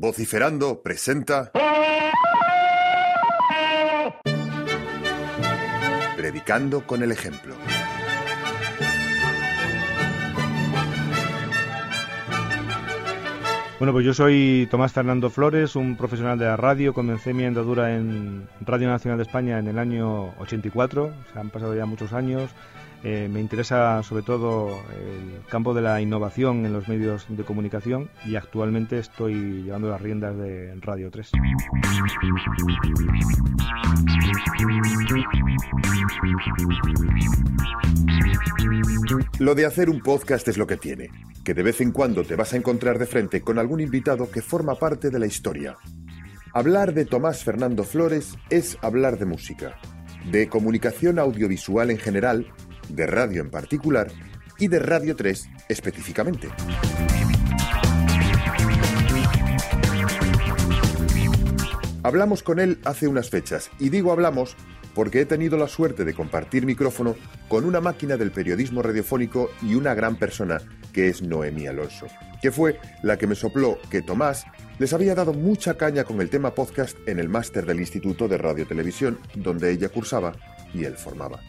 Vociferando presenta. Predicando con el ejemplo. Bueno, pues yo soy Tomás Fernando Flores, un profesional de la radio. Comencé mi andadura en Radio Nacional de España en el año 84. Se han pasado ya muchos años. Eh, me interesa sobre todo el campo de la innovación en los medios de comunicación y actualmente estoy llevando las riendas de Radio 3. Lo de hacer un podcast es lo que tiene, que de vez en cuando te vas a encontrar de frente con algún invitado que forma parte de la historia. Hablar de Tomás Fernando Flores es hablar de música, de comunicación audiovisual en general de radio en particular y de Radio 3 específicamente. Hablamos con él hace unas fechas, y digo hablamos porque he tenido la suerte de compartir micrófono con una máquina del periodismo radiofónico y una gran persona que es Noemí Alonso, que fue la que me sopló que Tomás les había dado mucha caña con el tema podcast en el máster del Instituto de Radio Televisión, donde ella cursaba y él formaba.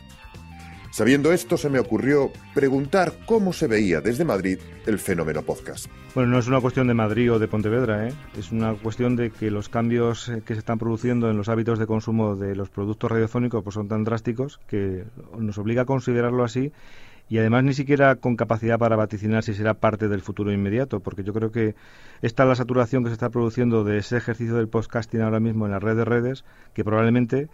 Sabiendo esto, se me ocurrió preguntar cómo se veía desde Madrid el fenómeno podcast. Bueno, no es una cuestión de Madrid o de Pontevedra, ¿eh? es una cuestión de que los cambios eh, que se están produciendo en los hábitos de consumo de los productos radiofónicos pues son tan drásticos que nos obliga a considerarlo así y además ni siquiera con capacidad para vaticinar si será parte del futuro inmediato, porque yo creo que esta la saturación que se está produciendo de ese ejercicio del podcasting ahora mismo en la red de redes, que probablemente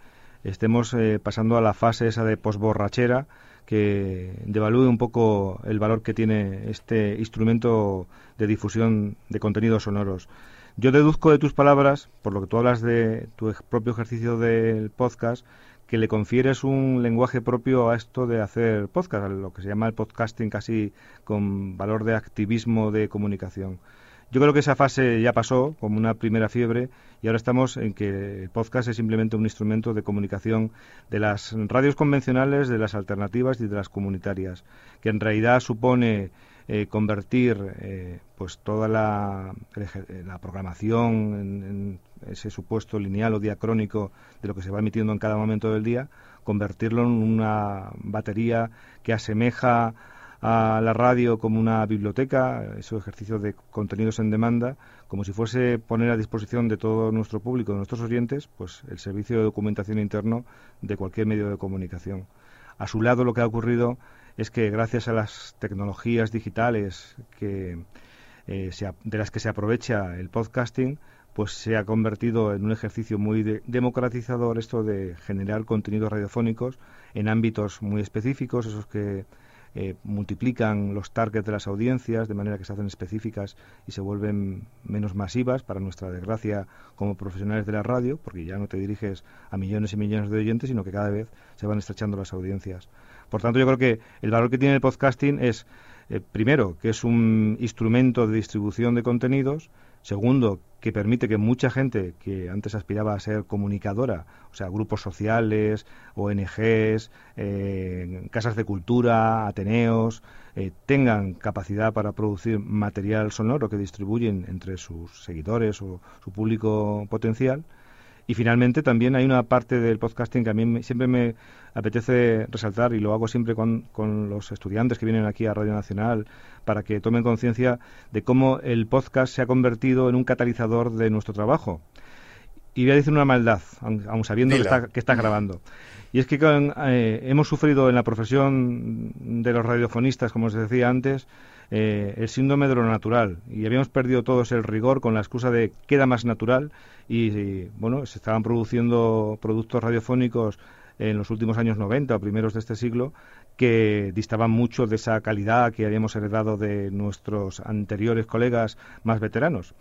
estemos eh, pasando a la fase esa de posborrachera que devalúe un poco el valor que tiene este instrumento de difusión de contenidos sonoros. Yo deduzco de tus palabras, por lo que tú hablas de tu propio ejercicio del podcast, que le confieres un lenguaje propio a esto de hacer podcast, a lo que se llama el podcasting casi con valor de activismo de comunicación. Yo creo que esa fase ya pasó como una primera fiebre y ahora estamos en que podcast es simplemente un instrumento de comunicación de las radios convencionales, de las alternativas y de las comunitarias, que en realidad supone eh, convertir eh, pues toda la, la programación en, ese supuesto lineal o diacrónico de lo que se va emitiendo en cada momento del día, convertirlo en una batería que asemeja a la radio como una biblioteca, ese ejercicio de contenidos en demanda, como si fuese poner a disposición de todo nuestro público, de nuestros oyentes, pues el servicio de documentación interno de cualquier medio de comunicación. A su lado lo que ha ocurrido es que gracias a las tecnologías digitales que, eh, de las que se aprovecha el podcasting, pues se ha convertido en un ejercicio muy democratizador esto de generar contenidos radiofónicos en ámbitos muy específicos, esos que eh, multiplican los targets de las audiencias de manera que se hacen específicas y se vuelven menos masivas, para nuestra desgracia, como profesionales de la radio, porque ya no te diriges a millones y millones de oyentes, sino que cada vez se van estrechando las audiencias. Por tanto, yo creo que el valor que tiene el podcasting es, eh, primero, que es un instrumento de distribución de contenidos, Segundo, que permite que mucha gente que antes aspiraba a ser comunicadora, o sea, grupos sociales, ONGs, eh, casas de cultura, ateneos, eh, tengan capacidad para producir material sonoro que distribuyen entre sus seguidores o su público potencial y finalmente también hay una parte del podcasting que a mí siempre me apetece resaltar y lo hago siempre con, con los estudiantes que vienen aquí a Radio Nacional para que tomen conciencia de cómo el podcast se ha convertido en un catalizador de nuestro trabajo. Y voy a decir una maldad, aun, sabiendo que está, que está, grabando. Y es que eh, hemos sufrido en la profesión de los radiofonistas, como os decía antes, eh, el síndrome de lo natural y habíamos perdido todos el rigor con la excusa de queda más natural y, bueno, se estaban produciendo productos radiofónicos en los últimos años 90 o primeros de este siglo que distaban mucho de esa calidad que habíamos heredado de nuestros anteriores colegas más veteranos.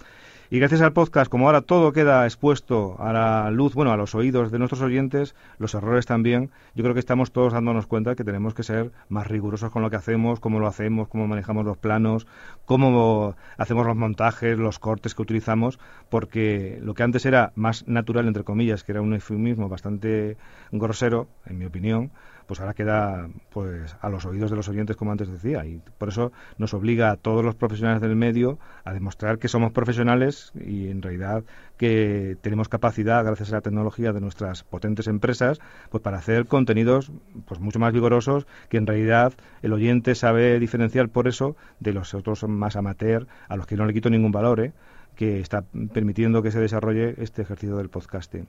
Y gracias al podcast, como ahora todo queda expuesto a la luz, bueno, a los oídos de nuestros oyentes, los errores también, yo creo que estamos todos dándonos cuenta que tenemos que ser más rigurosos con lo que hacemos, cómo lo hacemos, cómo manejamos los planos, cómo hacemos los montajes, los cortes que utilizamos, porque lo que antes era más natural, entre comillas, que era un eufemismo bastante grosero, en mi opinión, pues ahora queda pues a los oídos de los oyentes, como antes decía. Y por eso nos obliga a todos los profesionales del medio a demostrar que somos profesionales y en realidad que tenemos capacidad, gracias a la tecnología de nuestras potentes empresas, pues para hacer contenidos pues mucho más vigorosos que en realidad el oyente sabe diferenciar por eso de los otros más amateur a los que no le quito ningún valor, ¿eh? que está permitiendo que se desarrolle este ejercicio del podcasting.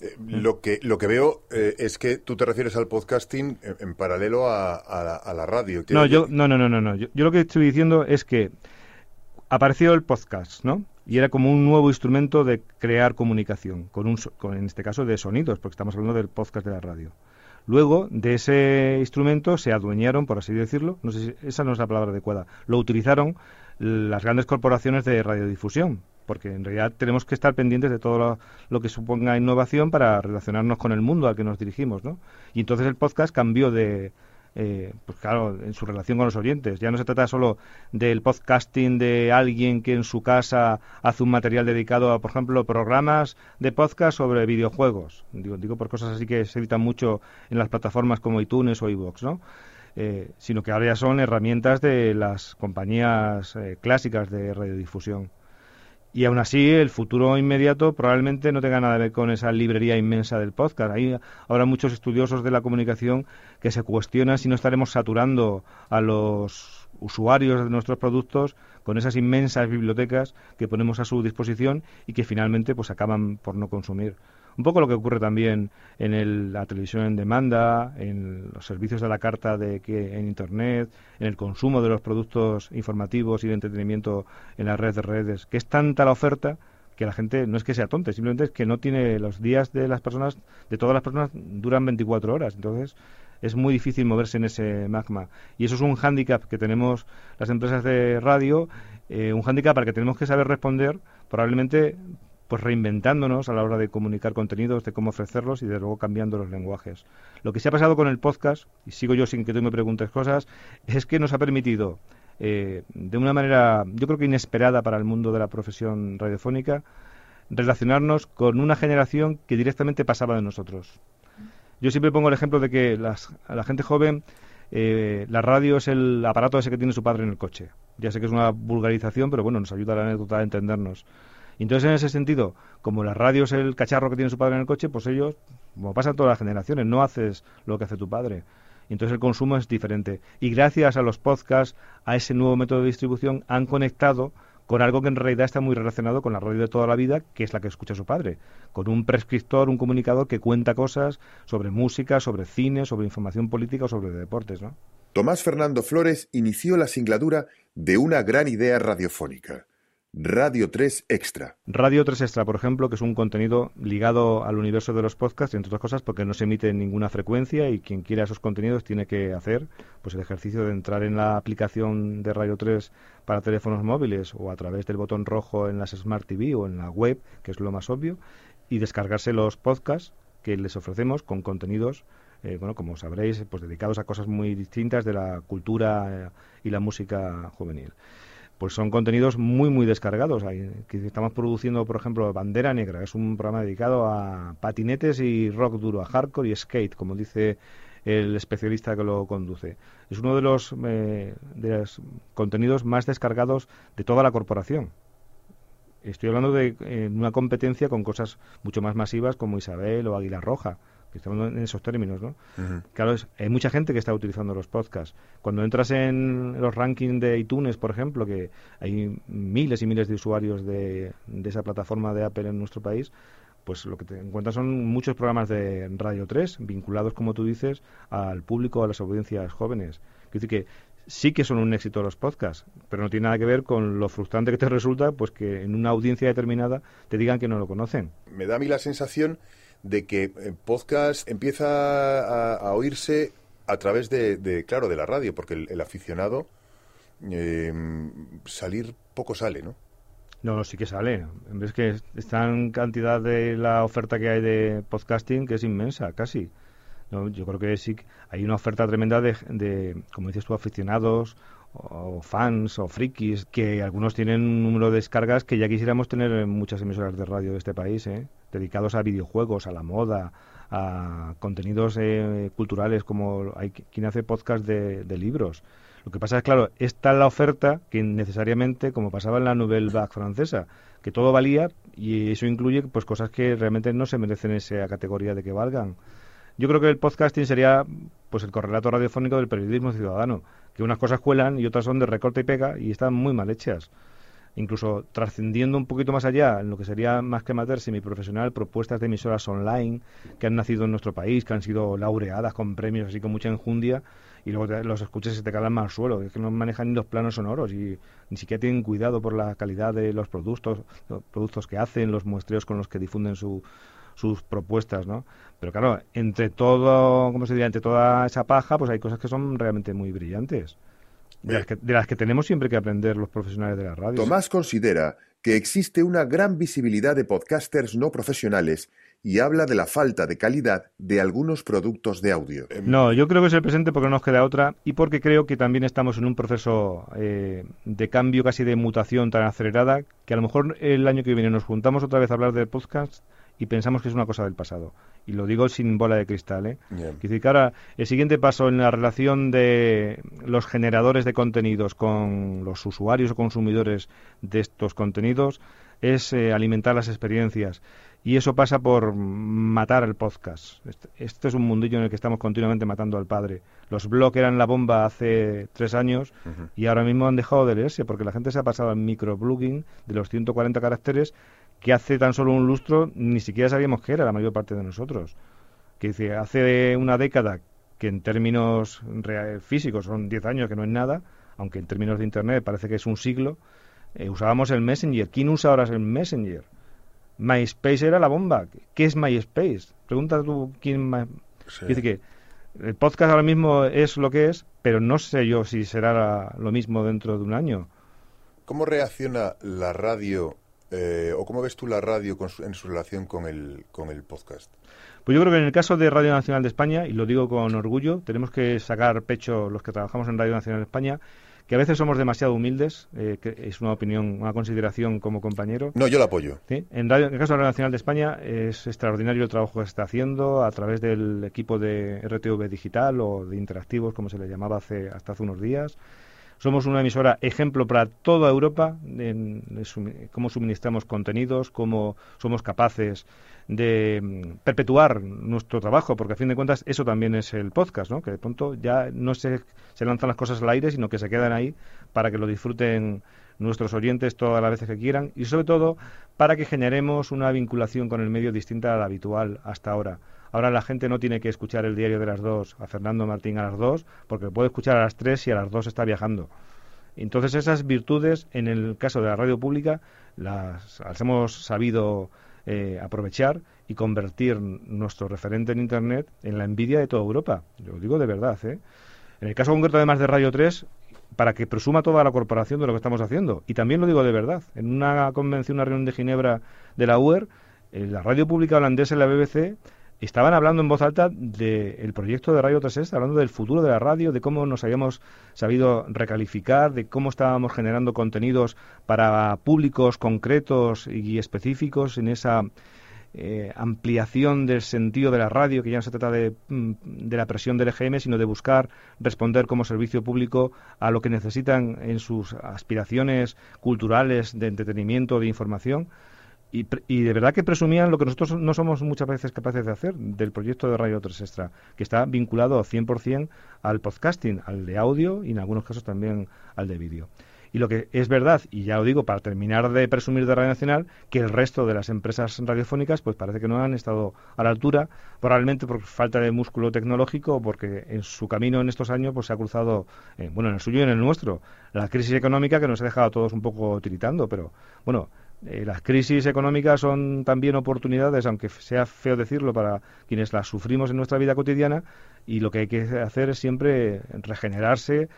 Eh, lo que lo que veo eh, es que tú te refieres al podcasting en, paralelo a, la, radio. No, yo, no, no, no, no, Yo, lo que estoy diciendo es que apareció el podcast, ¿no? Y era como un nuevo instrumento de crear comunicación, con un, con, en este caso de sonidos, porque estamos hablando del podcast de la radio. Luego, de ese instrumento se adueñaron, por así decirlo, no sé si esa no es la palabra adecuada, lo utilizaron las grandes corporaciones de radiodifusión, porque en realidad tenemos que estar pendientes de todo lo, que suponga innovación para relacionarnos con el mundo al que nos dirigimos, ¿no? Y entonces el podcast cambió de, eh, pues claro, en su relación con los oyentes. Ya no se trata solo del podcasting de alguien que en su casa hace un material dedicado a, por ejemplo, programas de podcast sobre videojuegos. Digo, digo por cosas así que se editan mucho en las plataformas como iTunes o iVoox, ¿no? Eh, sino que ahora ya son herramientas de las compañías eh, clásicas de radiodifusión. Y aún así, el futuro inmediato probablemente no tenga nada que ver con esa librería inmensa del podcast. Hay ahora muchos estudiosos de la comunicación que se cuestionan si no estaremos saturando a los usuarios de nuestros productos con esas inmensas bibliotecas que ponemos a su disposición y que finalmente pues acaban por no consumir. Un poco lo que ocurre también en la televisión en demanda, en los servicios de la carta de que en Internet, en el consumo de los productos informativos y de entretenimiento en la red de redes, que es tanta la oferta que la gente no es que sea tonta, simplemente es que no tiene los días de las personas, de todas las personas, duran 24 horas. Entonces, es muy difícil moverse en ese magma. Y eso es un hándicap que tenemos las empresas de radio, eh, un hándicap al que tenemos que saber responder, probablemente pues reinventándonos a la hora de comunicar contenidos, de cómo ofrecerlos y de luego cambiando los lenguajes. Lo que se ha pasado con el podcast, y sigo yo sin que tú me preguntes cosas, es que nos ha permitido, eh, de una manera yo creo que inesperada para el mundo de la profesión radiofónica, relacionarnos con una generación que directamente pasaba de nosotros. Yo siempre pongo el ejemplo de que a la gente joven eh, la radio es el aparato ese que tiene su padre en el coche. Ya sé que es una vulgarización, pero bueno, nos ayuda la anécdota a entendernos. Entonces, en ese sentido, como la radio es el cacharro que tiene su padre en el coche, pues ellos, como pasa en todas las generaciones, no haces lo que hace tu padre. Entonces el consumo es diferente. Y gracias a los podcasts, a ese nuevo método de distribución, han conectado con algo que en realidad está muy relacionado con la radio de toda la vida, que es la que escucha su padre, con un prescriptor, un comunicador que cuenta cosas sobre música, sobre cine, sobre información política o sobre deportes, ¿no? Tomás Fernando Flores inició la singladura de una gran idea radiofónica. Radio 3 Extra. Radio 3 Extra, por ejemplo, que es un contenido ligado al universo de los podcasts, entre otras cosas, porque no se emite en ninguna frecuencia y quien quiera esos contenidos tiene que hacer pues el ejercicio de entrar en la aplicación de Radio 3 para teléfonos móviles o a través del botón rojo en las Smart TV o en la web, que es lo más obvio, y descargarse los podcasts que les ofrecemos con contenidos eh, bueno, como sabréis, pues dedicados a cosas muy distintas de la cultura eh, y la música juvenil pues son contenidos muy muy descargados. Que estamos produciendo, por ejemplo, Bandera Negra, es un programa dedicado a patinetes y rock duro, a hardcore y skate, como dice el especialista que lo conduce. Es uno de los, eh, de los contenidos más descargados de toda la corporación. Estoy hablando de eh, una competencia con cosas mucho más masivas como Isabel o Águila Roja estamos en esos términos, ¿no? Claro, hay mucha gente que está utilizando los podcasts. Cuando entras en los rankings de iTunes, por ejemplo, que hay miles y miles de usuarios de, esa plataforma de Apple en nuestro país, pues lo que te encuentras son muchos programas de Radio 3 vinculados, como tú dices, al público, a las audiencias jóvenes. Quiero decir que sí que son un éxito los podcasts, pero no tiene nada que ver con lo frustrante que te resulta, pues que en una audiencia determinada te digan que no lo conocen. Me da a mí la sensación de que eh, podcast empieza a, oírse a través de, claro, de la radio, porque el, aficionado em, salir poco sale, ¿no? No, sí que sale. Es que está en cantidad de la oferta que hay de podcasting que es inmensa, casi. yo creo que sí hay una oferta tremenda de, de, como dices tú, aficionados o fans o frikis, que algunos tienen un número de descargas que ya quisiéramos tener en muchas emisoras de radio de este país, ¿eh? dedicados a videojuegos, a la moda, a contenidos eh, culturales como hay quien hace podcast de, libros. Lo que pasa es, claro, está la oferta que necesariamente, como pasaba en la Nouvelle Vague francesa, que todo valía y eso incluye pues cosas que realmente no se merecen esa categoría de que valgan. Yo creo que el podcasting sería pues el correlato radiofónico del periodismo ciudadano que unas cosas cuelan y otras son de recorte y pega y están muy mal hechas. Incluso trascendiendo un poquito más allá, en lo que sería más que amateur semiprofesional, propuestas de emisoras online que han nacido en nuestro país, que han sido laureadas con premios así con mucha enjundia, y luego los escuchas y se te calan más al suelo. Es que no manejan ni los planos sonoros y ni siquiera tienen cuidado por la calidad de los productos, los productos que hacen, los muestreos con los que difunden su, sus propuestas, ¿no? Pero claro, entre todo, ¿cómo se diría? Entre toda esa paja, pues hay cosas que son realmente muy brillantes. De las, que, de las que tenemos siempre que aprender los profesionales de la radio. Tomás considera que existe una gran visibilidad de podcasters no profesionales y habla de la falta de calidad de algunos productos de audio. No, yo creo que es el presente porque no nos queda otra y porque creo que también estamos en un proceso eh, de cambio, casi de mutación tan acelerada, que a lo mejor el año que viene nos juntamos otra vez a hablar de podcast y pensamos que es una cosa del pasado. Y lo digo sin bola de cristal. ¿eh? decir que ahora el siguiente paso en la relación de los generadores de contenidos con los usuarios o consumidores de estos contenidos es eh, alimentar las experiencias. Y eso pasa por matar el podcast. Este, este, es un mundillo en el que estamos continuamente matando al padre. Los blogs eran la bomba hace tres años y ahora mismo han dejado de leerse porque la gente se ha pasado al microblogging de los 140 caracteres que hace tan solo un lustro ni siquiera sabíamos que era la mayor parte de nosotros. Que dice, hace una década, que en términos físicos son 10 años, que no es nada, aunque en términos de Internet parece que es un siglo, eh, usábamos el Messenger. ¿Quién usa ahora el Messenger? MySpace era la bomba. ¿Qué es MySpace? Pregunta tú quién... Dice que el podcast ahora mismo es lo que es, pero no sé yo si será lo mismo dentro de un año. ¿Cómo reacciona la radio eh, ¿O cómo ves tú la radio en su relación con el, con el podcast? Pues yo creo que en el caso de Radio Nacional de España, y lo digo con orgullo, tenemos que sacar pecho los que trabajamos en Radio Nacional de España, que a veces somos demasiado humildes, eh, que es una opinión, una consideración como compañero. No, yo la apoyo. En, radio, en el caso de Radio Nacional de España es extraordinario el trabajo que se está haciendo a través del equipo de RTV Digital o de Interactivos, como se le llamaba hace, hasta hace unos días. Somos una emisora ejemplo para toda Europa en, cómo suministramos contenidos, cómo somos capaces de mm, perpetuar nuestro trabajo, porque a fin de cuentas eso también es el podcast, ¿no? que de pronto ya no se, se lanzan las cosas al aire, sino que se quedan ahí para que lo disfruten nuestros oyentes todas las veces que quieran y sobre todo para que generemos una vinculación con el medio distinta a la habitual hasta ahora. Ahora la gente no tiene que escuchar el diario de las dos a Fernando Martín a las dos, porque puede escuchar a las tres y a las dos está viajando. Entonces esas virtudes, en el caso de la radio pública, las, hemos sabido eh, aprovechar y convertir nuestro referente en Internet en la envidia de toda Europa. Lo digo de verdad. ¿eh? En el caso concreto, además de Radio 3, para que presuma toda la corporación de lo que estamos haciendo. Y también lo digo de verdad. En una convención, una reunión de Ginebra de la UER, eh, la radio pública holandesa y la BBC estaban hablando en voz alta del proyecto de Radio 3 hablando del futuro de la radio, de cómo nos habíamos sabido recalificar, de cómo estábamos generando contenidos para públicos concretos y específicos en esa eh, ampliación del sentido de la radio, que ya no se trata de, mm, de, la presión del EGM, sino de buscar responder como servicio público a lo que necesitan en sus aspiraciones culturales, de entretenimiento, de información. Y, de verdad que presumían lo que nosotros no somos muchas veces capaces de hacer del proyecto de Radio 3 Extra, que está vinculado 100% al podcasting, al de audio y en algunos casos también al de vídeo. Y lo que es verdad, y ya lo digo para terminar de presumir de Radio Nacional, que el resto de las empresas radiofónicas pues parece que no han estado a la altura, probablemente por falta de músculo tecnológico, porque en su camino en estos años pues se ha cruzado, eh, bueno, en el suyo y en el nuestro, la crisis económica que nos ha dejado a todos un poco tiritando, pero bueno, eh, las crisis económicas son también oportunidades, aunque sea feo decirlo para quienes las sufrimos en nuestra vida cotidiana, y lo que hay que hacer es siempre regenerarse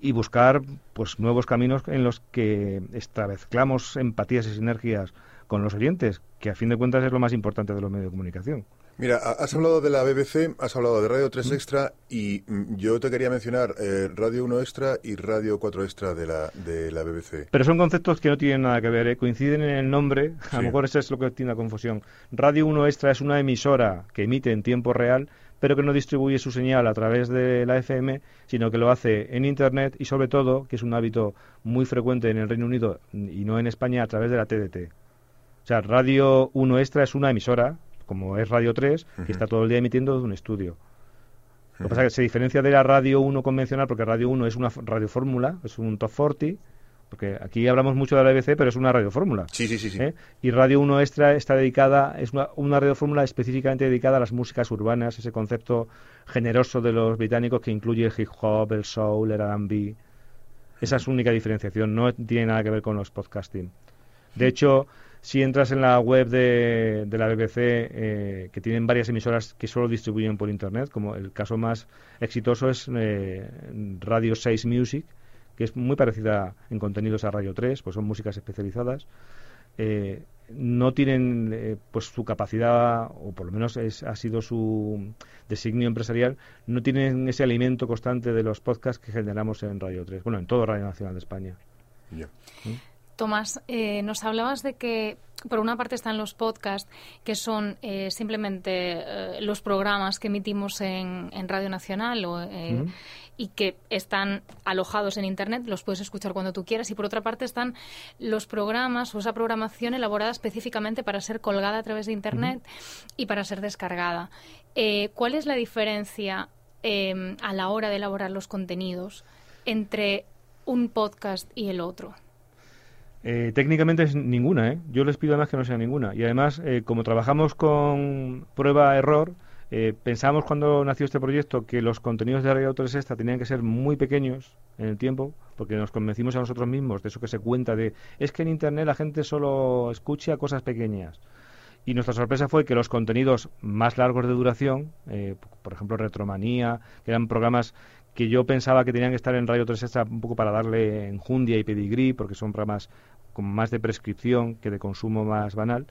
y buscar pues nuevos caminos en los que establezcamos empatías y sinergias con los oyentes, que a fin de cuentas es lo más importante de los medios de comunicación. Mira, has hablado de la BBC, has hablado de Radio 3 Extra y mm, yo te quería mencionar eh, Radio 1 Extra y Radio 4 Extra de la, de la BBC. Pero son conceptos que no tienen nada que ver, ¿eh? coinciden en el nombre, a lo mejor eso es lo que tiene la confusión. Radio 1 Extra es una emisora que emite en tiempo real, pero que no distribuye su señal a través de la FM, sino que lo hace en Internet y sobre todo, que es un hábito muy frecuente en el Reino Unido y no en España, a través de la TDT. O sea, Radio 1 Extra es una emisora como es Radio 3, que está todo el día emitiendo de un estudio. Lo que pasa es que se diferencia de la Radio 1 convencional, porque Radio 1 es una radiofórmula, es un top 40, porque aquí hablamos mucho de la BBC, pero es una radiofórmula. Sí, sí, sí. sí. ¿eh? Y Radio 1 Extra está dedicada, es una, una radiofórmula específicamente dedicada a las músicas urbanas, ese concepto generoso de los británicos que incluye el hip hop, el soul, el R&B. Esa es su única diferenciación, no tiene nada que ver con los podcasting. De hecho, si entras en la web de, la BBC, eh, que tienen varias emisoras que solo distribuyen por Internet, como el caso más exitoso es eh, Radio 6 Music, que es muy parecida en contenidos a Radio 3, pues son músicas especializadas. Eh, no tienen pues su capacidad o por lo menos ha sido su designio empresarial no tienen ese alimento constante de los podcasts que generamos en Radio 3 bueno en todo Radio Nacional de España ¿Mm? Tomás, eh, nos hablabas de que por una parte están los podcasts, que son eh, simplemente eh, los programas que emitimos en, Radio Nacional y que están alojados en Internet, los puedes escuchar cuando tú quieras. Y por otra parte están los programas o esa programación elaborada específicamente para ser colgada a través de Internet y para ser descargada. ¿Cuál es la diferencia a la hora de elaborar los contenidos entre un podcast y el otro? Eh, técnicamente es ninguna, ¿eh? Yo les pido además que no sea ninguna. Y además, eh, como trabajamos con prueba-error, eh, pensamos cuando nació este proyecto que los contenidos de Radio 3 Extra tenían que ser muy pequeños en el tiempo, porque nos convencimos a nosotros mismos de eso que se cuenta de es que en Internet la gente solo escucha cosas pequeñas. Y nuestra sorpresa fue que los contenidos más largos de duración, por ejemplo Retromanía, que eran programas que yo pensaba que tenían que estar en Radio 3 Extra un poco para darle enjundia y pedigrí, porque son programas con más de prescripción que de consumo más banal,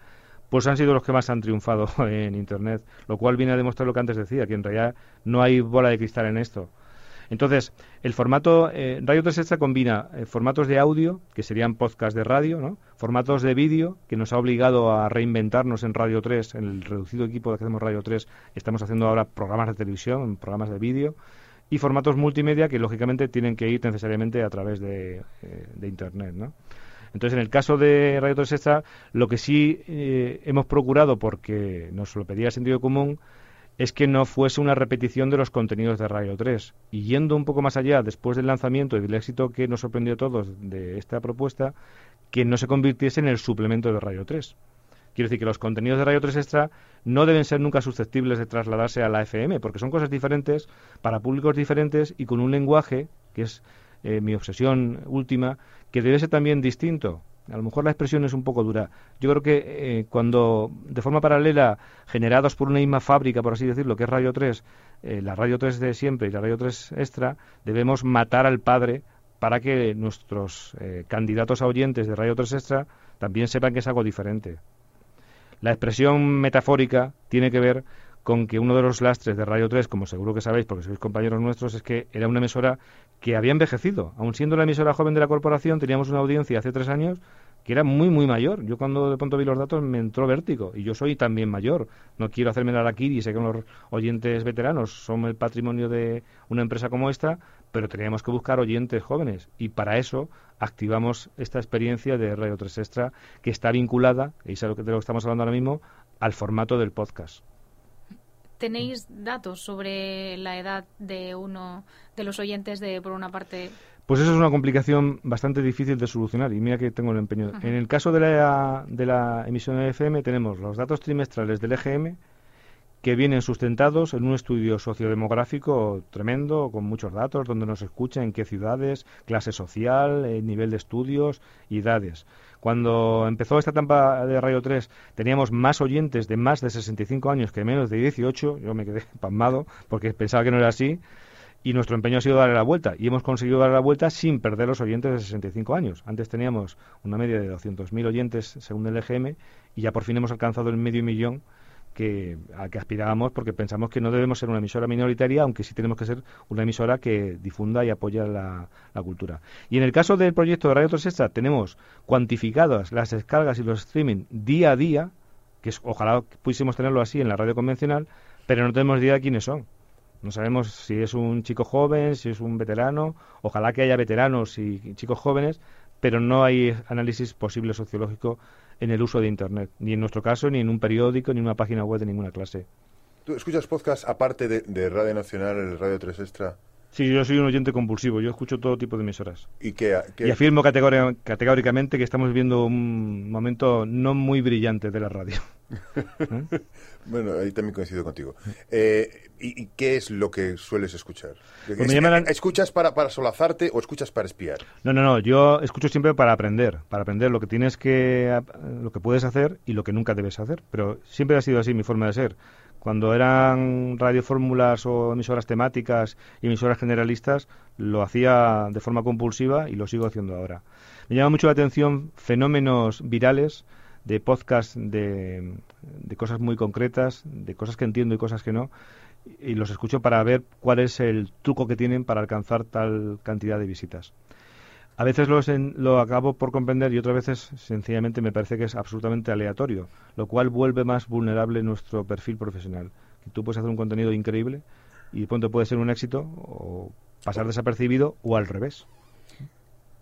pues han sido los que más han triunfado en Internet, lo cual viene a demostrar lo que antes decía, que en realidad no hay bola de cristal en esto. Entonces, el formato, eh, Radio 3 Extra combina eh, formatos de audio, que serían podcast de radio, ¿no? formatos de vídeo, que nos ha obligado a reinventarnos en Radio 3, en el reducido equipo de que hacemos Radio 3, estamos haciendo ahora programas de televisión, programas de vídeo, y formatos multimedia que lógicamente tienen que ir necesariamente a través de, eh, de Internet. ¿no? Entonces, en el caso de Radio 3 Extra, lo que sí eh, hemos procurado, porque nos lo pedía el sentido común, es que no fuese una repetición de los contenidos de Radio 3. Y yendo un poco más allá, después del lanzamiento y del éxito que nos sorprendió a todos de esta propuesta, que no se convirtiese en el suplemento de Radio 3. Quiero decir que los contenidos de Radio 3 Extra no deben ser nunca susceptibles de trasladarse a la FM, porque son cosas diferentes, para públicos diferentes y con un lenguaje, que es eh, mi obsesión última, que debe ser también distinto. A lo mejor la expresión es un poco dura. Yo creo que eh, cuando de forma paralela, generados por una misma fábrica, por así decirlo, que es Radio 3, eh, la Radio 3 de siempre y la Radio 3 Extra, debemos matar al padre para que nuestros candidatos a oyentes de Radio 3 Extra también sepan que es algo diferente. La expresión metafórica tiene que ver con que uno de los lastres de Radio 3, como seguro que sabéis porque sois compañeros nuestros, es que era una emisora que había envejecido. Aun siendo la emisora joven de la corporación, teníamos una audiencia hace tres años que era muy, muy mayor. Yo cuando de pronto vi los datos me entró vértigo. Y yo soy también mayor. No quiero hacerme la y sé que los oyentes veteranos son el patrimonio de una empresa como esta, pero teníamos que buscar oyentes jóvenes. Y para eso activamos esta experiencia de Radio 3 Extra, que está vinculada, y es de lo que estamos hablando ahora mismo, al formato del podcast. ¿Tenéis datos sobre la edad de uno de los oyentes de, por una parte, pues eso es una complicación bastante difícil de solucionar y mira que tengo el empeño. En el caso de la, de la emisión de FM tenemos los datos trimestrales del EGM que vienen sustentados en un estudio sociodemográfico tremendo, con muchos datos, donde nos escucha en qué ciudades, clase social, eh, nivel de estudios y edades. Cuando empezó esta etapa de Radio 3 teníamos más oyentes de más de 65 años que menos de 18, yo me quedé pasmado porque pensaba que no era así Y nuestro empeño ha sido darle la vuelta. Y hemos conseguido darle la vuelta sin perder los oyentes de 65 años. Antes teníamos una media de 200.000 oyentes según el EGM y ya por fin hemos alcanzado el medio millón que, a que aspirábamos porque pensamos que no debemos ser una emisora minoritaria, aunque sí tenemos que ser una emisora que difunda y apoya la, cultura. Y en el caso del proyecto de Radio 3 Extra tenemos cuantificadas las descargas y los streaming día a día, que es, ojalá pudiésemos tenerlo así en la radio convencional, pero no tenemos idea de quiénes son. No sabemos si es un chico joven, si es un veterano. Ojalá que haya veteranos y chicos jóvenes, pero no hay análisis posible sociológico en el uso de Internet, ni en nuestro caso, ni en un periódico, ni en una página web de ninguna clase. ¿Tú escuchas podcast aparte de, Radio Nacional, el Radio 3 Extra? Sí, yo soy un oyente compulsivo, yo escucho todo tipo de emisoras. ¿Y, qué, y afirmo categóricamente que estamos viviendo un momento no muy brillante de la radio. bueno, ahí también coincido contigo. Eh, ¿y, qué es lo que sueles escuchar? Pues ¿Escuchas para, para solazarte o escuchas para espiar? No, no, no. Yo escucho siempre para aprender. Para aprender lo que tienes que... lo que puedes hacer y lo que nunca debes hacer. Pero siempre ha sido así mi forma de ser. Cuando eran radiofórmulas o emisoras temáticas y emisoras generalistas, lo hacía de forma compulsiva y lo sigo haciendo ahora. Me llama mucho la atención fenómenos virales de podcast de, de cosas muy concretas, de cosas que entiendo y cosas que no, y los escucho para ver cuál es el truco que tienen para alcanzar tal cantidad de visitas. A veces lo, lo acabo por comprender y otras veces sencillamente me parece que es absolutamente aleatorio, lo cual vuelve más vulnerable nuestro perfil profesional. Tú puedes hacer un contenido increíble y de pronto puede ser un éxito o pasar desapercibido o al revés.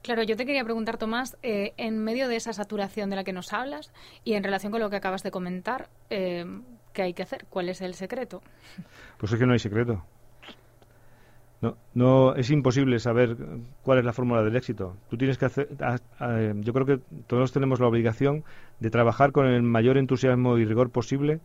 Claro, yo te quería preguntar, Tomás, eh, en medio de esa saturación de la que nos hablas y en relación con lo que acabas de comentar, eh, ¿qué hay que hacer? ¿Cuál es el secreto? Pues es que no hay secreto. No, no es imposible saber cuál es la fórmula del éxito. Tú tienes que hacer, yo creo que todos tenemos la obligación de trabajar con el mayor entusiasmo y rigor posible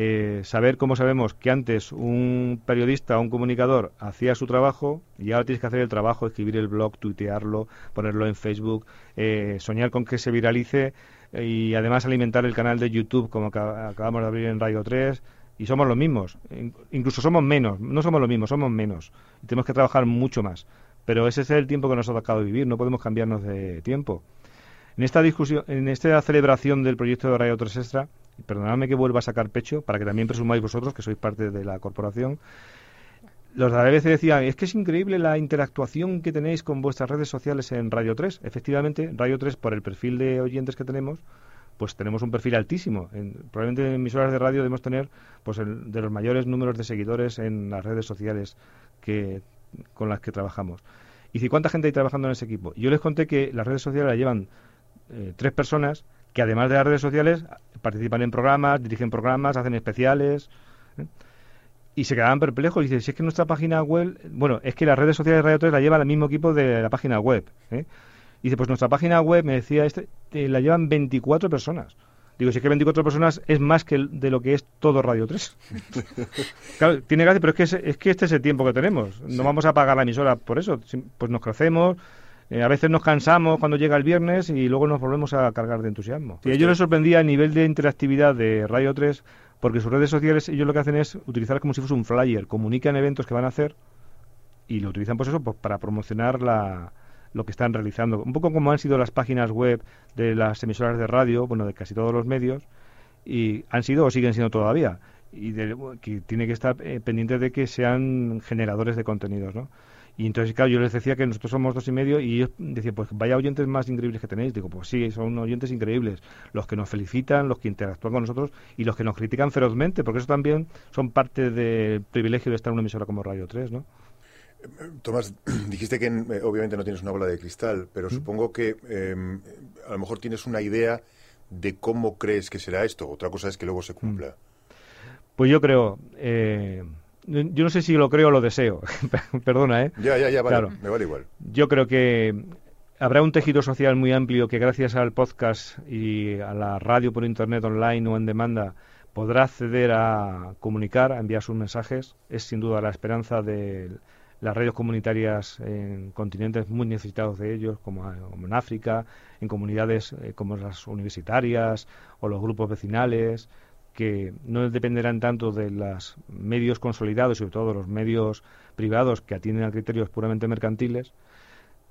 eh, saber cómo sabemos que antes un periodista o un comunicador hacía su trabajo y ahora tienes que hacer el trabajo, escribir el blog, tuitearlo, ponerlo en Facebook, eh, soñar con que se viralice y además alimentar el canal de YouTube como acabamos de abrir en Radio 3 y somos los mismos, incluso somos menos, no somos los mismos, somos menos y tenemos que trabajar mucho más. Pero ese es el tiempo que nos ha tocado vivir, no podemos cambiarnos de tiempo. En esta discusión, en esta celebración del proyecto de Radio 3 Extra, perdonadme que vuelva a sacar pecho, para que también presumáis vosotros, que sois parte de la corporación, los de la BBC decían, es que es increíble la interactuación que tenéis con vuestras redes sociales en Radio 3. Efectivamente, Radio 3, por el perfil de oyentes que tenemos, pues tenemos un perfil altísimo. En, probablemente en emisoras de radio debemos tener pues el, de los mayores números de seguidores en las redes sociales que, con las que trabajamos. Y cuánta gente hay trabajando en ese equipo. Yo les conté que las redes sociales las llevan eh, tres personas que además de las redes sociales participan en programas, dirigen programas, hacen especiales. ¿eh? Y se quedaban perplejos y dicen, si es que nuestra página web, bueno, es que las redes sociales de Radio 3 la lleva el mismo equipo de la página web. ¿eh? Y dice, pues nuestra página web, me decía, este, eh, la llevan 24 personas. Digo, si es que 24 personas es más que de lo que es todo Radio 3. claro, tiene gracia, pero es que, es, que este es el tiempo que tenemos. No vamos a pagar la emisora por eso. Pues nos crecemos, eh, a veces nos cansamos cuando llega el viernes y luego nos volvemos a cargar de entusiasmo. y a ellos les sorprendía el nivel de interactividad de Radio 3 porque sus redes sociales ellos lo que hacen es utilizar como si fuese un flyer, comunican eventos que van a hacer y lo utilizan pues eso pues, para promocionar la, lo que están realizando. Un poco como han sido las páginas web de las emisoras de radio, bueno, de casi todos los medios, y han sido o siguen siendo todavía. Y que tiene que estar eh, pendiente de que sean generadores de contenidos, ¿no? Y entonces, claro, yo les decía que nosotros somos dos y medio y ellos decían, pues vaya oyentes más increíbles que tenéis. Digo, pues sí, son oyentes increíbles. Los que nos felicitan, los que interactúan con nosotros y los que nos critican ferozmente, porque eso también son parte del privilegio de estar en una emisora como Radio 3, ¿no? Tomás, dijiste que eh, obviamente no tienes una bola de cristal, pero supongo que em, a lo mejor tienes una idea de cómo crees que será esto. Otra cosa es que luego se cumpla. Pues yo creo, eh, yo no sé si lo creo o lo deseo. Perdona, ¿eh? Ya, ya, ya, vale, me vale igual. Yo creo que habrá un tejido social muy amplio que gracias al podcast y a la radio por internet online o en demanda podrá acceder a comunicar, a enviar sus mensajes. Es sin duda la esperanza de las radios comunitarias en continentes muy necesitados de ellos, como, en África, en comunidades eh, como las universitarias o los grupos vecinales, que no dependerán tanto de los medios consolidados, sobre todo los medios privados que atienden a criterios puramente mercantiles,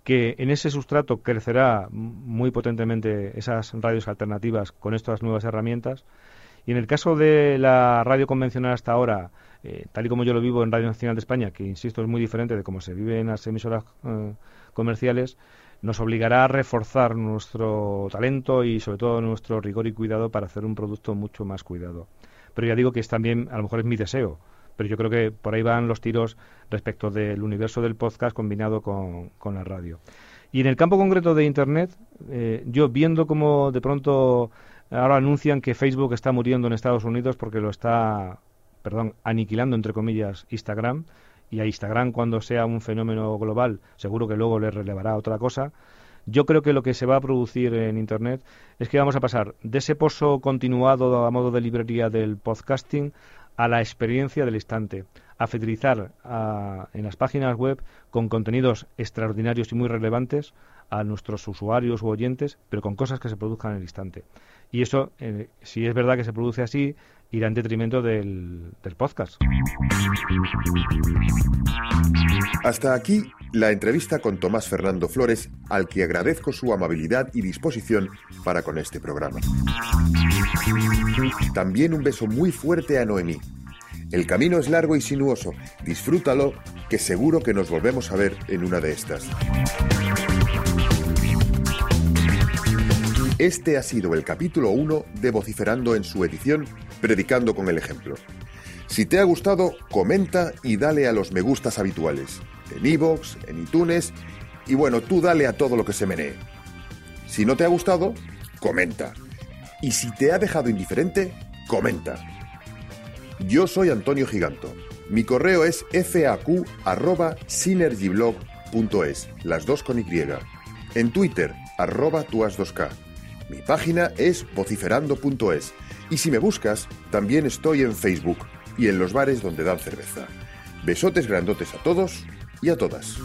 que en ese sustrato crecerá muy potentemente esas radios alternativas con estas nuevas herramientas. Y en el caso de la radio convencional hasta ahora, eh, tal y como yo lo vivo en Radio Nacional de España, que insisto es muy diferente de cómo se vive en las emisoras eh, comerciales, nos obligará a reforzar nuestro talento y sobre todo nuestro rigor y cuidado para hacer un producto mucho más cuidado. Pero ya digo que es también, a lo mejor es mi deseo, pero yo creo que por ahí van los tiros respecto del universo del podcast combinado con, la radio. Y en el campo concreto de Internet, eh, yo viendo cómo de pronto ahora anuncian que Facebook está muriendo en Estados Unidos porque lo está, perdón, aniquilando entre comillas Instagram, y a Instagram cuando sea un fenómeno global, seguro que luego le relevará otra cosa. Yo creo que lo que se va a producir en Internet es que vamos a pasar de ese pozo continuado a modo de librería del podcasting a la experiencia del instante, a fidelizar en las páginas web con contenidos extraordinarios y muy relevantes a nuestros usuarios u oyentes, pero con cosas que se produzcan en el instante. Y eso, eh, si es verdad que se produce así, irá en detrimento del, del podcast. Hasta aquí la entrevista con Tomás Fernando Flores, al que agradezco su amabilidad y disposición para con este programa. También un beso muy fuerte a Noemí. El camino es largo y sinuoso. Disfrútalo, que seguro que nos volvemos a ver en una de estas. Este ha sido el capítulo 1 de Vociferando en su edición Predicando con el ejemplo. Si te ha gustado, comenta y dale a los me gustas habituales, en iVoox, en iTunes, y bueno, tú dale a todo lo que se menee. Si no te ha gustado, comenta. Y si te ha dejado indiferente, comenta. Yo soy Antonio Giganto. Mi correo es faq.synergyblog.es, las dos con Y. En Twitter, arroba tuas2k. Mi página es vociferando.es y si me buscas, también estoy en Facebook y en los bares donde dan cerveza. Besotes grandotes a todos y a todas.